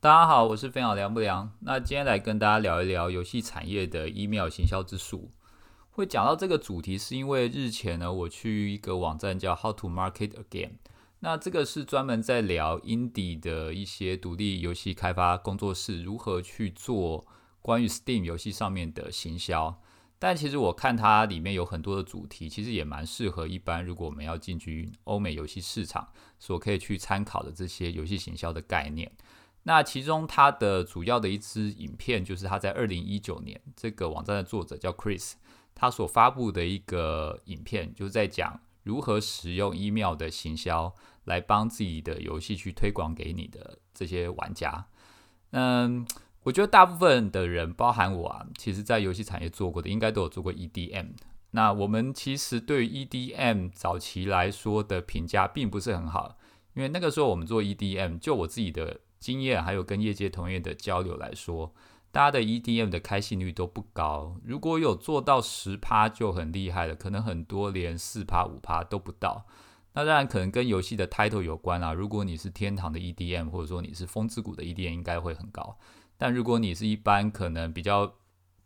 大家好，我是飞鸟凉不凉。那今天来跟大家聊一聊游戏产业的 email 行销之术。会讲到这个主题，是因为日前呢，我去一个网站叫 How to Market a Game。那这个是专门在聊 indie 的一些独立游戏开发工作室如何去做关于 Steam 游戏上面的行销。但其实我看它里面有很多的主题，其实也蛮适合一般如果我们要进军欧美游戏市场所可以去参考的这些游戏行销的概念。那其中它的主要的一支影片，就是他在二零一九年这个网站的作者叫 Chris，他所发布的一个影片，就是在讲如何使用 email 的行销来帮自己的游戏去推广给你的这些玩家。嗯，我觉得大部分的人，包含我啊，其实在游戏产业做过的，应该都有做过 EDM。那我们其实对 EDM 早期来说的评价并不是很好，因为那个时候我们做 EDM，就我自己的。经验还有跟业界同业的交流来说，大家的 EDM 的开信率都不高。如果有做到十趴就很厉害了，可能很多连四趴五趴都不到。那当然可能跟游戏的 title 有关啊。如果你是天堂的 EDM，或者说你是风之谷的 EDM，应该会很高。但如果你是一般可能比较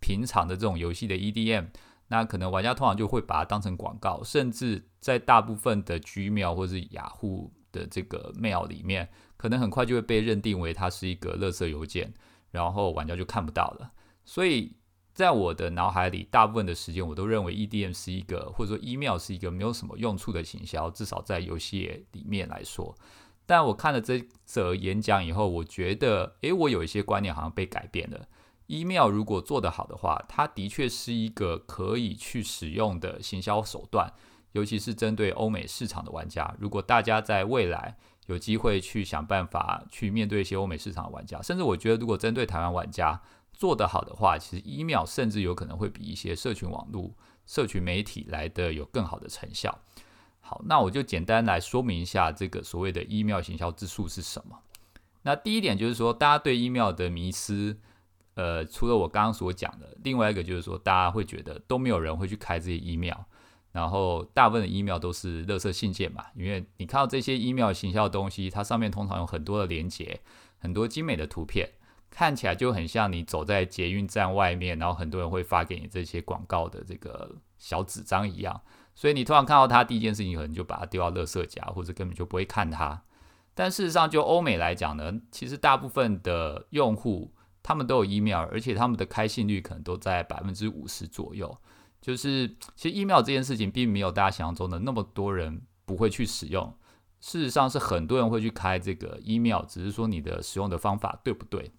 平常的这种游戏的 EDM，那可能玩家通常就会把它当成广告，甚至在大部分的 Gmail 或是雅虎的这个 mail 里面。可能很快就会被认定为它是一个垃圾邮件，然后玩家就看不到了。所以在我的脑海里，大部分的时间我都认为 EDM 是一个，或者说 email 是一个没有什么用处的行销，至少在游戏里面来说。但我看了这则演讲以后，我觉得，诶，我有一些观念好像被改变了。email 如果做得好的话，它的确是一个可以去使用的行销手段，尤其是针对欧美市场的玩家。如果大家在未来，有机会去想办法去面对一些欧美市场的玩家，甚至我觉得，如果针对台湾玩家做得好的话，其实 email 甚至有可能会比一些社群网络、社群媒体来的有更好的成效。好，那我就简单来说明一下这个所谓的 email 行销之术是什么。那第一点就是说，大家对 email 的迷思，呃，除了我刚刚所讲的，另外一个就是说，大家会觉得都没有人会去开这些 email。然后大部分的 email 都是垃圾信件嘛，因为你看到这些 email 行销的东西，它上面通常有很多的连接，很多精美的图片，看起来就很像你走在捷运站外面，然后很多人会发给你这些广告的这个小纸张一样。所以你突然看到它，第一件事情可能就把它丢到垃圾夹，或者根本就不会看它。但事实上，就欧美来讲呢，其实大部分的用户他们都有 email，而且他们的开信率可能都在百分之五十左右。就是其实 email 这件事情并没有大家想象中的那么多人不会去使用，事实上是很多人会去开这个 email，只是说你的使用的方法对不对？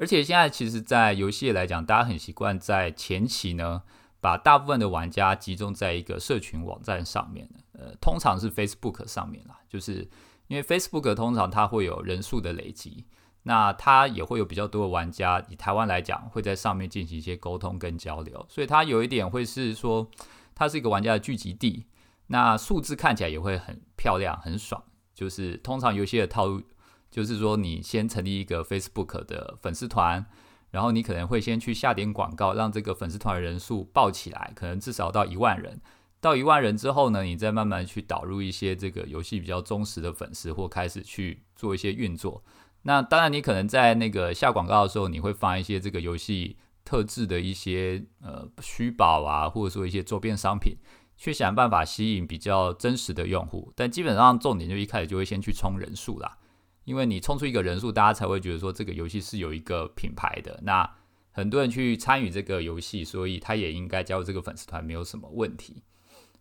而且现在其实，在游戏来讲，大家很习惯在前期呢，把大部分的玩家集中在一个社群网站上面，呃，通常是 Facebook 上面啦，就是因为 Facebook 通常它会有人数的累积。那它也会有比较多的玩家，以台湾来讲，会在上面进行一些沟通跟交流，所以它有一点会是说，它是一个玩家的聚集地。那数字看起来也会很漂亮、很爽。就是通常游戏的套路，就是说你先成立一个 Facebook 的粉丝团，然后你可能会先去下点广告，让这个粉丝团人数爆起来，可能至少到一万人。到一万人之后呢，你再慢慢去导入一些这个游戏比较忠实的粉丝，或开始去做一些运作。那当然，你可能在那个下广告的时候，你会放一些这个游戏特制的一些呃虚宝啊，或者说一些周边商品，去想办法吸引比较真实的用户。但基本上重点就一开始就会先去冲人数啦，因为你冲出一个人数，大家才会觉得说这个游戏是有一个品牌的。那很多人去参与这个游戏，所以他也应该加入这个粉丝团，没有什么问题。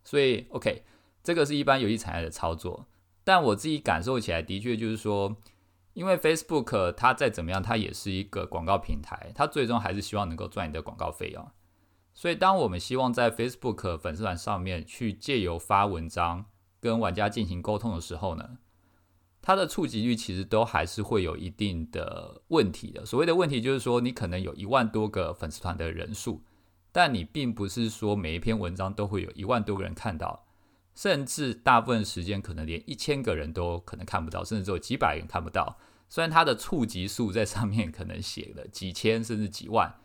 所以 OK，这个是一般游戏产业的操作。但我自己感受起来，的确就是说。因为 Facebook 它再怎么样，它也是一个广告平台，它最终还是希望能够赚你的广告费用。所以，当我们希望在 Facebook 粉丝团上面去借由发文章跟玩家进行沟通的时候呢，它的触及率其实都还是会有一定的问题的。所谓的问题就是说，你可能有一万多个粉丝团的人数，但你并不是说每一篇文章都会有一万多个人看到。甚至大部分时间可能连一千个人都可能看不到，甚至只有几百人看不到。虽然它的触及数在上面可能写了几千甚至几万，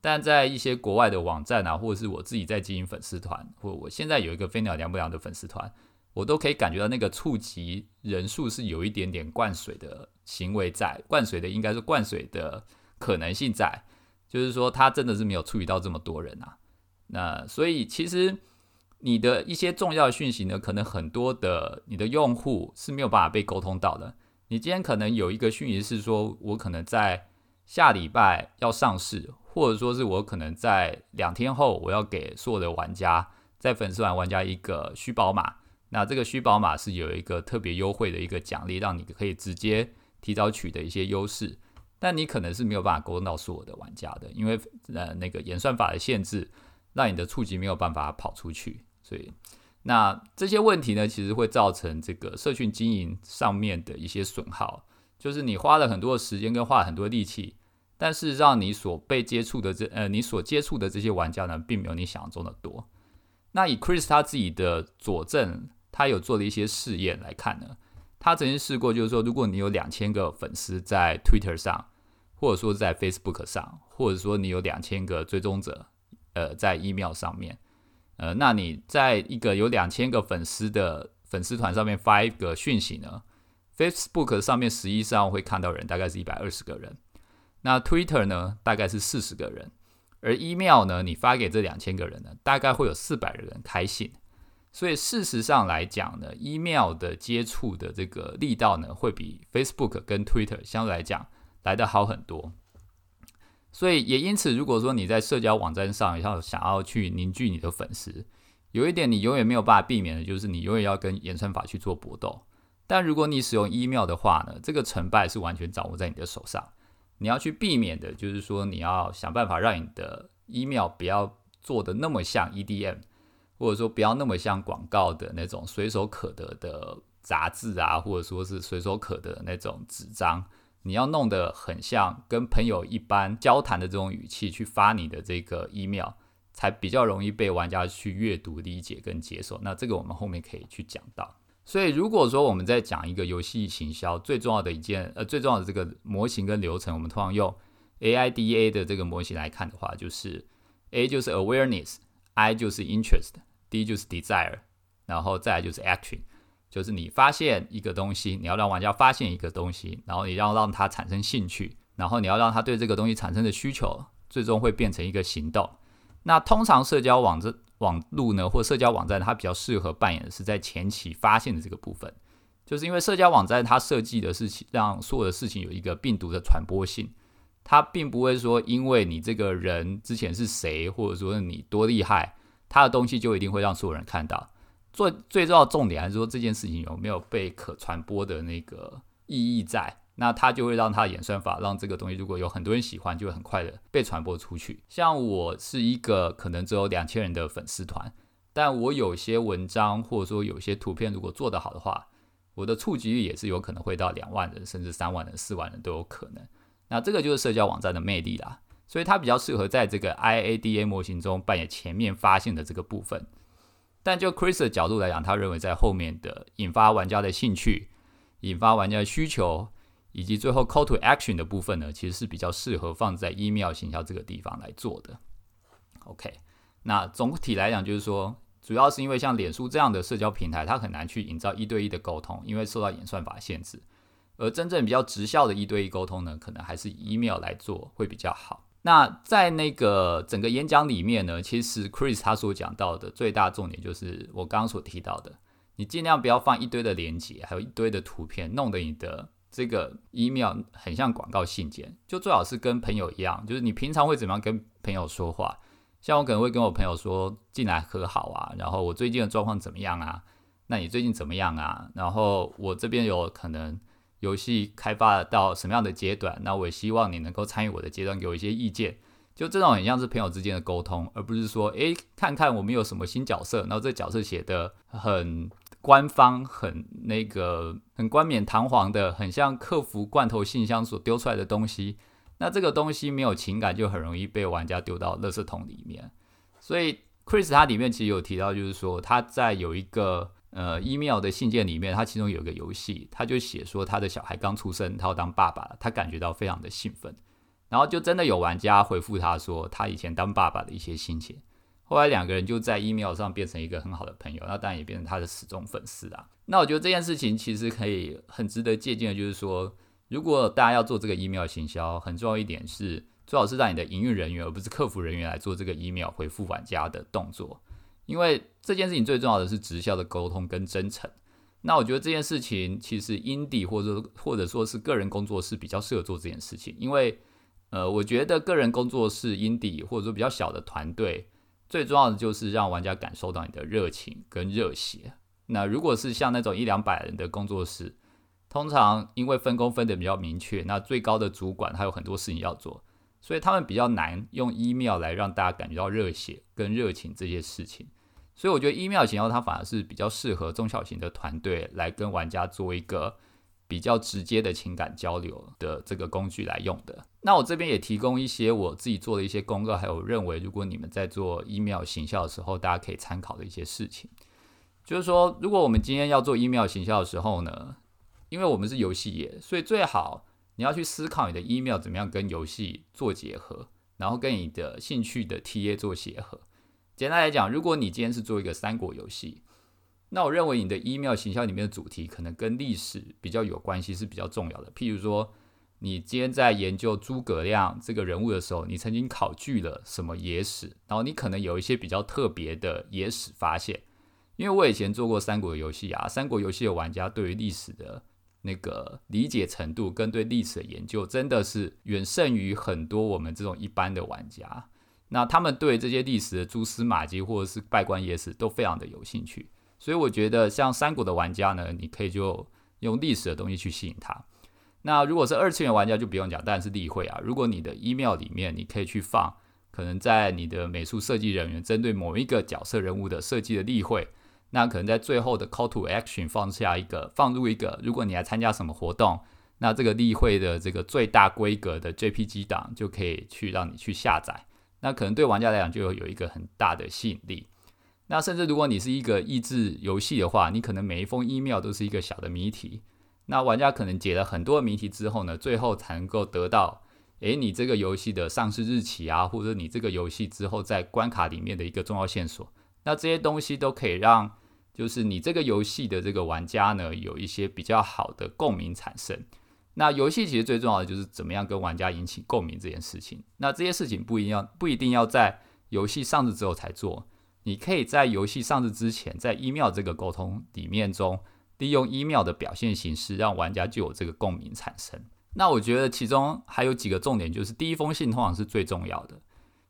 但在一些国外的网站啊，或者是我自己在经营粉丝团，或我现在有一个飞鸟凉不凉的粉丝团，我都可以感觉到那个触及人数是有一点点灌水的行为在，灌水的应该是灌水的可能性在，就是说他真的是没有触及到这么多人啊。那所以其实你的一些重要讯息呢，可能很多的你的用户是没有办法被沟通到的。你今天可能有一个讯息是说，我可能在下礼拜要上市，或者说是我可能在两天后我要给所有的玩家，在粉丝团玩家一个虚宝码。那这个虚宝码是有一个特别优惠的一个奖励，让你可以直接提早取得一些优势。但你可能是没有办法沟通到所有的玩家的，因为呃那个演算法的限制，让你的触及没有办法跑出去。所以那这些问题呢，其实会造成这个社群经营上面的一些损耗，就是你花了很多的时间跟花了很多力气，但是让你所被接触的这呃你所接触的这些玩家呢，并没有你想象中的多。那以 Chris 他自己的佐证。他有做了一些试验来看呢，他曾经试过，就是说，如果你有两千个粉丝在 Twitter 上，或者说在 Facebook 上，或者说你有两千个追踪者，呃，在 email 上面，呃，那你在一个有两千个粉丝的粉丝团上面发一个讯息呢，Facebook 上面实际上会看到人大概是一百二十个人，那 Twitter 呢大概是四十个人，而 email 呢，你发给这两千个人呢，大概会有四百人开信。所以事实上来讲呢，email 的接触的这个力道呢，会比 Facebook 跟 Twitter 相对来讲来得好很多。所以也因此，如果说你在社交网站上要想要去凝聚你的粉丝，有一点你永远没有办法避免的，就是你永远要跟演算法去做搏斗。但如果你使用 email 的话呢，这个成败是完全掌握在你的手上。你要去避免的，就是说你要想办法让你的 email 不要做的那么像 EDM。或者说不要那么像广告的那种随手可得的杂志啊，或者说是随手可得的那种纸张，你要弄得很像跟朋友一般交谈的这种语气去发你的这个 email，才比较容易被玩家去阅读、理解跟接受。那这个我们后面可以去讲到。所以如果说我们在讲一个游戏行销最重要的一件呃最重要的这个模型跟流程，我们通常用 AIDA 的这个模型来看的话，就是 A 就是 awareness，I 就是 interest，D 就是 desire，然后再来就是 action，就是你发现一个东西，你要让玩家发现一个东西，然后你要让他产生兴趣，然后你要让他对这个东西产生的需求，最终会变成一个行动。那通常社交网站网路呢，或社交网站，它比较适合扮演的是在前期发现的这个部分，就是因为社交网站它设计的是让所有的事情有一个病毒的传播性，它并不会说因为你这个人之前是谁，或者说你多厉害。他的东西就一定会让所有人看到。最最重要的重点还是说这件事情有没有被可传播的那个意义在，那它就会让它演算法让这个东西如果有很多人喜欢，就会很快的被传播出去。像我是一个可能只有两千人的粉丝团，但我有些文章或者说有些图片如果做得好的话，我的触及率也是有可能会到两万人，甚至三万人、四万人都有可能。那这个就是社交网站的魅力啦。所以它比较适合在这个 IADA 模型中扮演前面发现的这个部分，但就 Chris 的角度来讲，他认为在后面的引发玩家的兴趣、引发玩家的需求，以及最后 Call to Action 的部分呢，其实是比较适合放在 email 行销这个地方来做的。OK，那总体来讲就是说，主要是因为像脸书这样的社交平台，它很难去营造一对一的沟通，因为受到演算法限制，而真正比较直效的一对一沟通呢，可能还是 email 来做会比较好。那在那个整个演讲里面呢，其实 Chris 他所讲到的最大重点就是我刚刚所提到的，你尽量不要放一堆的连接，还有一堆的图片，弄得你的这个 email 很像广告信件。就最好是跟朋友一样，就是你平常会怎么样跟朋友说话？像我可能会跟我朋友说进来和好啊，然后我最近的状况怎么样啊？那你最近怎么样啊？然后我这边有可能。游戏开发到什么样的阶段？那我也希望你能够参与我的阶段，给我一些意见。就这种很像是朋友之间的沟通，而不是说，诶，看看我们有什么新角色，然后这角色写的很官方、很那个、很冠冕堂皇的，很像客服罐头信箱所丢出来的东西。那这个东西没有情感，就很容易被玩家丢到垃圾桶里面。所以，Chris 他里面其实有提到，就是说他在有一个。呃，email 的信件里面，他其中有一个游戏，他就写说他的小孩刚出生，他要当爸爸了，他感觉到非常的兴奋。然后就真的有玩家回复他说他以前当爸爸的一些心情。后来两个人就在 email 上变成一个很好的朋友，那当然也变成他的死忠粉丝啊。那我觉得这件事情其实可以很值得借鉴的，就是说，如果大家要做这个 email 行销，很重要一点是，最好是让你的营运人员而不是客服人员来做这个 email 回复玩家的动作，因为这件事情最重要的是直销的沟通跟真诚。那我觉得这件事情其实 i n d i 或者或者说是个人工作室比较适合做这件事情，因为呃，我觉得个人工作室 i n d i 或者说比较小的团队，最重要的就是让玩家感受到你的热情跟热血。那如果是像那种一两百人的工作室，通常因为分工分的比较明确，那最高的主管他有很多事情要做，所以他们比较难用 email 来让大家感觉到热血跟热情这些事情。所以我觉得 email 型号它反而是比较适合中小型的团队来跟玩家做一个比较直接的情感交流的这个工具来用的。那我这边也提供一些我自己做的一些功课，还有认为如果你们在做 email 行销的时候，大家可以参考的一些事情。就是说，如果我们今天要做 email 行销的时候呢，因为我们是游戏业，所以最好你要去思考你的 email 怎么样跟游戏做结合，然后跟你的兴趣的 TA 做结合。简单来讲，如果你今天是做一个三国游戏，那我认为你的 email 形象里面的主题可能跟历史比较有关系，是比较重要的。譬如说，你今天在研究诸葛亮这个人物的时候，你曾经考据了什么野史，然后你可能有一些比较特别的野史发现。因为我以前做过三国游戏啊，三国游戏的玩家对于历史的那个理解程度跟对历史的研究，真的是远胜于很多我们这种一般的玩家。那他们对这些历史的蛛丝马迹或者是拜官野史都非常的有兴趣，所以我觉得像三国的玩家呢，你可以就用历史的东西去吸引他。那如果是二次元玩家就不用讲，当然是例会啊。如果你的 email 里面你可以去放，可能在你的美术设计人员针对某一个角色人物的设计的例会，那可能在最后的 call to action 放下一个放入一个，如果你来参加什么活动，那这个例会的这个最大规格的 JPG 档就可以去让你去下载。那可能对玩家来讲就有一个很大的吸引力。那甚至如果你是一个益智游戏的话，你可能每一封 email 都是一个小的谜题。那玩家可能解了很多谜题之后呢，最后才能够得到，诶，你这个游戏的上市日期啊，或者你这个游戏之后在关卡里面的一个重要线索。那这些东西都可以让，就是你这个游戏的这个玩家呢，有一些比较好的共鸣产生。那游戏其实最重要的就是怎么样跟玩家引起共鸣这件事情。那这些事情不一定要不一定要在游戏上市之后才做，你可以在游戏上市之前，在 email 这个沟通里面中，利用 email 的表现形式，让玩家就有这个共鸣产生。那我觉得其中还有几个重点，就是第一封信通常是最重要的，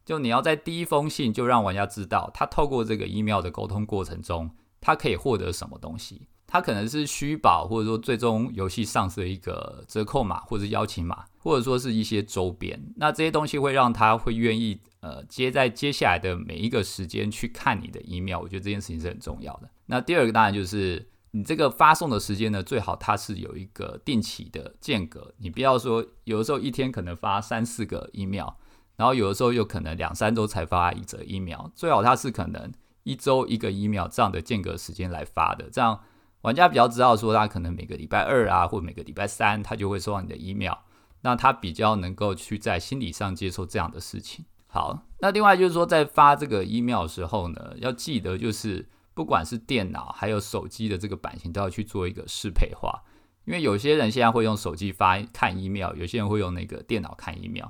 就你要在第一封信就让玩家知道，他透过这个 email 的沟通过程中，他可以获得什么东西。它可能是虚宝，或者说最终游戏上市的一个折扣码，或者邀请码，或者说是一些周边。那这些东西会让他会愿意呃接在接下来的每一个时间去看你的 email。我觉得这件事情是很重要的。那第二个当然就是你这个发送的时间呢，最好它是有一个定期的间隔。你不要说有的时候一天可能发三四个 email，然后有的时候又可能两三周才发一则 email。最好它是可能一周一个 email 这样的间隔时间来发的，这样。玩家比较知道说，他可能每个礼拜二啊，或每个礼拜三，他就会收到你的 email，那他比较能够去在心理上接受这样的事情。好，那另外就是说，在发这个 email 的时候呢，要记得就是不管是电脑还有手机的这个版型，都要去做一个适配化，因为有些人现在会用手机发看 email，有些人会用那个电脑看 email。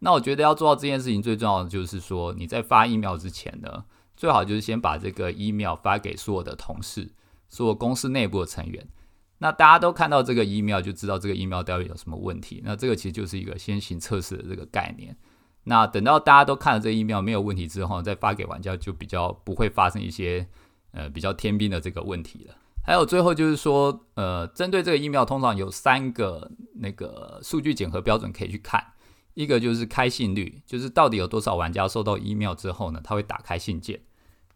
那我觉得要做到这件事情，最重要的就是说，你在发 email 之前呢，最好就是先把这个 email 发给所有的同事。做公司内部的成员，那大家都看到这个 email 就知道这个 email 到底有什么问题。那这个其实就是一个先行测试的这个概念。那等到大家都看了这个 email 没有问题之后，再发给玩家就比较不会发生一些呃比较天兵的这个问题了。还有最后就是说，呃，针对这个 email，通常有三个那个数据检核标准可以去看。一个就是开信率，就是到底有多少玩家收到 email 之后呢，他会打开信件。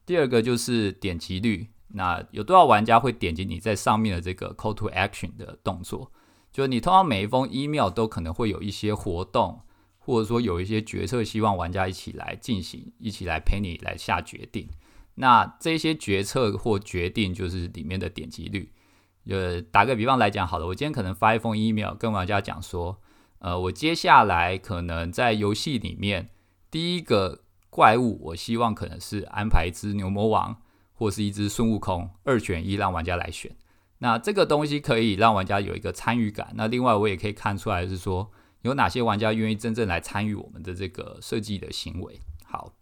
第二个就是点击率。那有多少玩家会点击你在上面的这个 call to action 的动作？就是你通常每一封 email 都可能会有一些活动，或者说有一些决策，希望玩家一起来进行，一起来陪你来下决定。那这些决策或决定就是里面的点击率。呃，打个比方来讲，好了，我今天可能发一封 email 跟玩家讲说，呃，我接下来可能在游戏里面第一个。怪物，我希望可能是安排一只牛魔王或是一只孙悟空，二选一让玩家来选。那这个东西可以让玩家有一个参与感。那另外我也可以看出来是说，有哪些玩家愿意真正来参与我们的这个设计的行为。好，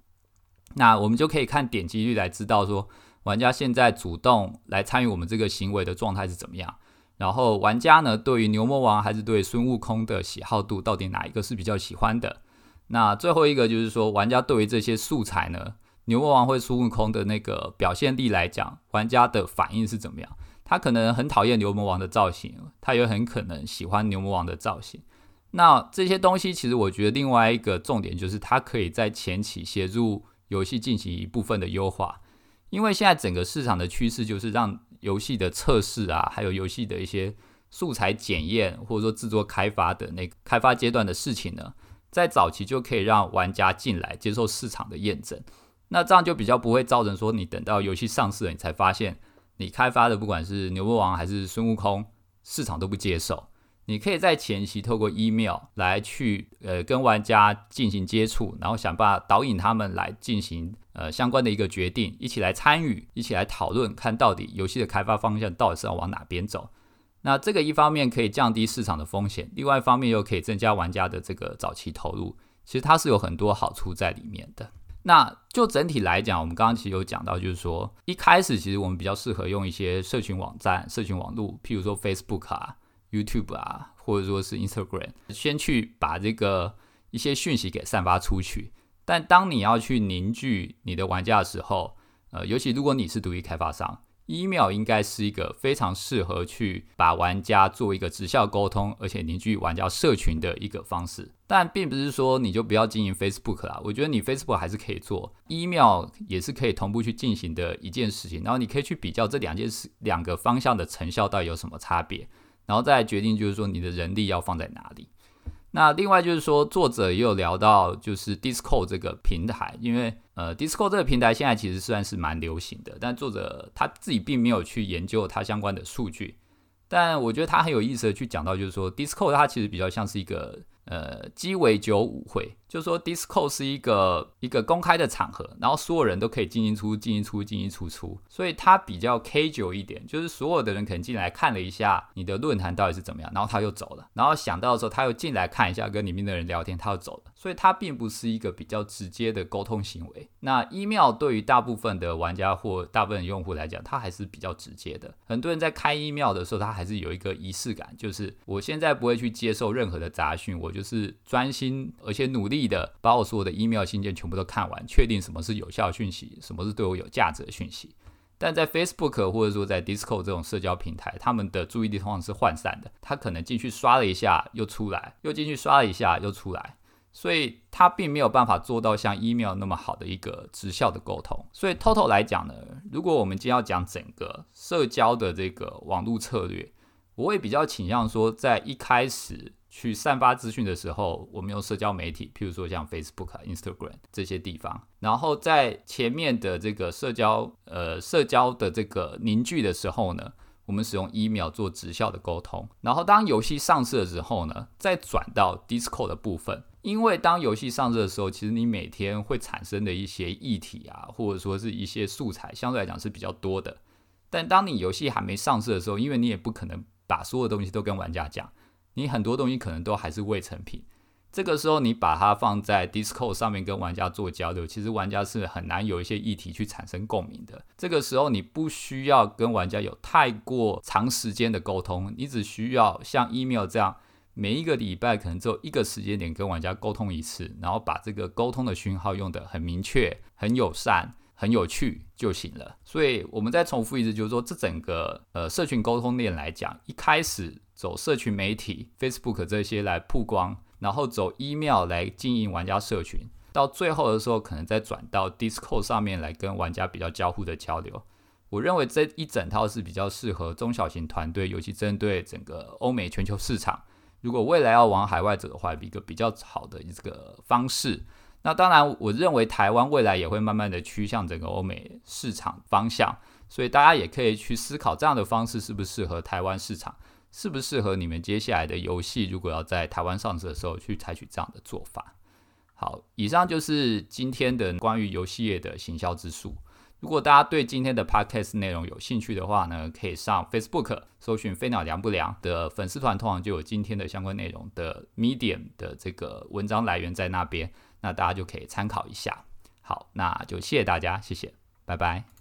那我们就可以看点击率来知道说，玩家现在主动来参与我们这个行为的状态是怎么样。然后玩家呢，对于牛魔王还是对孙悟空的喜好度，到底哪一个是比较喜欢的？那最后一个就是说，玩家对于这些素材呢，牛魔王或孙悟空的那个表现力来讲，玩家的反应是怎么样？他可能很讨厌牛魔王的造型，他也很可能喜欢牛魔王的造型。那这些东西，其实我觉得另外一个重点就是，它可以在前期协助游戏进行一部分的优化，因为现在整个市场的趋势就是让。游戏的测试啊，还有游戏的一些素材检验，或者说制作开发的那个开发阶段的事情呢，在早期就可以让玩家进来接受市场的验证。那这样就比较不会造成说，你等到游戏上市了，你才发现你开发的不管是牛魔王还是孙悟空，市场都不接受。你可以在前期透过 email 来去呃跟玩家进行接触，然后想办法导引他们来进行呃相关的一个决定，一起来参与，一起来讨论，看到底游戏的开发方向到底是要往哪边走。那这个一方面可以降低市场的风险，另外一方面又可以增加玩家的这个早期投入。其实它是有很多好处在里面的。那就整体来讲，我们刚刚其实有讲到，就是说一开始其实我们比较适合用一些社群网站、社群网络，譬如说 Facebook 啊。YouTube 啊，或者说是 Instagram，先去把这个一些讯息给散发出去。但当你要去凝聚你的玩家的时候，呃，尤其如果你是独立开发商，email 应该是一个非常适合去把玩家做一个直效沟通，而且凝聚玩家社群的一个方式。但并不是说你就不要经营 Facebook 啦，我觉得你 Facebook 还是可以做，email 也是可以同步去进行的一件事情。然后你可以去比较这两件事、两个方向的成效到底有什么差别。然后再决定，就是说你的人力要放在哪里。那另外就是说，作者也有聊到，就是 Discord 这个平台，因为呃，Discord 这个平台现在其实算是蛮流行的，但作者他自己并没有去研究它相关的数据。但我觉得他很有意思的去讲到，就是说 Discord 它其实比较像是一个。呃，鸡尾酒舞会，就说 d i s c o 是一个一个公开的场合，然后所有人都可以进进出进进出进进出出，所以它比较 K 九一点，就是所有的人可能进来看了一下你的论坛到底是怎么样，然后他又走了，然后想到的时候他又进来看一下跟里面的人聊天，他又走了，所以它并不是一个比较直接的沟通行为。那一秒对于大部分的玩家或大部分用户来讲，它还是比较直接的。很多人在开一秒的时候，他还是有一个仪式感，就是我现在不会去接受任何的杂讯，我。就是专心而且努力的把我所有的 email 信件全部都看完，确定什么是有效讯息，什么是对我有价值的讯息。但在 Facebook 或者说在 Discord 这种社交平台，他们的注意力通常是涣散的，他可能进去刷了一下又出来，又进去刷了一下又出来，所以他并没有办法做到像 email 那么好的一个直效的沟通。所以 total 来讲呢，如果我们今天要讲整个社交的这个网络策略，我会比较倾向说在一开始。去散发资讯的时候，我们用社交媒体，譬如说像 Facebook、Instagram 这些地方。然后在前面的这个社交，呃，社交的这个凝聚的时候呢，我们使用 email 做直效的沟通。然后当游戏上市的时候呢，再转到 d i s c o 的部分。因为当游戏上市的时候，其实你每天会产生的一些议题啊，或者说是一些素材，相对来讲是比较多的。但当你游戏还没上市的时候，因为你也不可能把所有东西都跟玩家讲。你很多东西可能都还是未成品，这个时候你把它放在 d i s c o 上面跟玩家做交流，其实玩家是很难有一些议题去产生共鸣的。这个时候你不需要跟玩家有太过长时间的沟通，你只需要像 email 这样，每一个礼拜可能只有一个时间点跟玩家沟通一次，然后把这个沟通的讯号用得很明确、很友善、很有趣就行了。所以我们再重复一次，就是说这整个呃社群沟通链来讲，一开始。走社群媒体，Facebook 这些来曝光，然后走 email 来经营玩家社群，到最后的时候，可能再转到 Discord 上面来跟玩家比较交互的交流。我认为这一整套是比较适合中小型团队，尤其针对整个欧美全球市场。如果未来要往海外走的话，一个比较好的一个方式。那当然，我认为台湾未来也会慢慢的趋向整个欧美市场方向，所以大家也可以去思考这样的方式是不是适合台湾市场。适不适合你们接下来的游戏？如果要在台湾上市的时候去采取这样的做法。好，以上就是今天的关于游戏业的行销之术。如果大家对今天的 podcast 内容有兴趣的话呢，可以上 Facebook 搜寻“飞鸟凉不凉”的粉丝团，通常就有今天的相关内容的 Medium 的这个文章来源在那边，那大家就可以参考一下。好，那就谢谢大家，谢谢，拜拜。